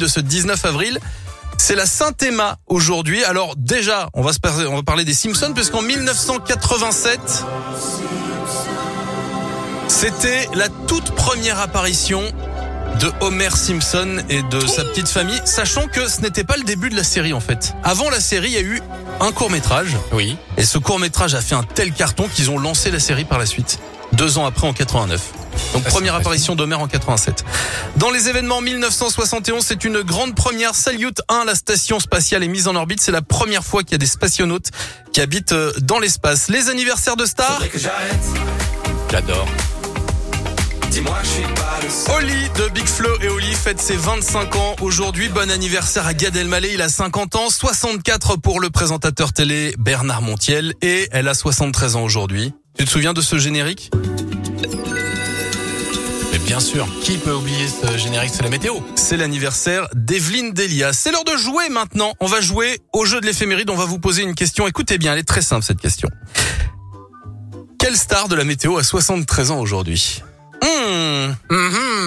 de ce 19 avril. C'est la Saint-Emma aujourd'hui. Alors déjà, on va, se par- on va parler des Simpsons puisqu'en 1987, c'était la toute première apparition de Homer Simpson et de sa petite famille, sachant que ce n'était pas le début de la série en fait. Avant la série, il y a eu un court métrage. Oui. Et ce court métrage a fait un tel carton qu'ils ont lancé la série par la suite. Deux ans après, en 89. Donc c'est première apparition d'Homer en 87. Dans les événements 1971, c'est une grande première. Salyut 1, la station spatiale est mise en orbite. C'est la première fois qu'il y a des spationautes qui habitent euh, dans l'espace. Les anniversaires de stars. J'adore. Dis-moi, je suis pas le seul. Oli de Big Flo et Oli fête ses 25 ans aujourd'hui. Bon anniversaire à Gad Elmaleh, il a 50 ans, 64 pour le présentateur télé Bernard Montiel et elle a 73 ans aujourd'hui. Tu te souviens de ce générique? Mais bien sûr, qui peut oublier ce générique C'est la météo? C'est l'anniversaire d'Evelyne Delia. C'est l'heure de jouer maintenant. On va jouer au jeu de l'éphéméride. On va vous poser une question. Écoutez bien, elle est très simple cette question. Quelle star de la météo a 73 ans aujourd'hui? Hmm. Mhm.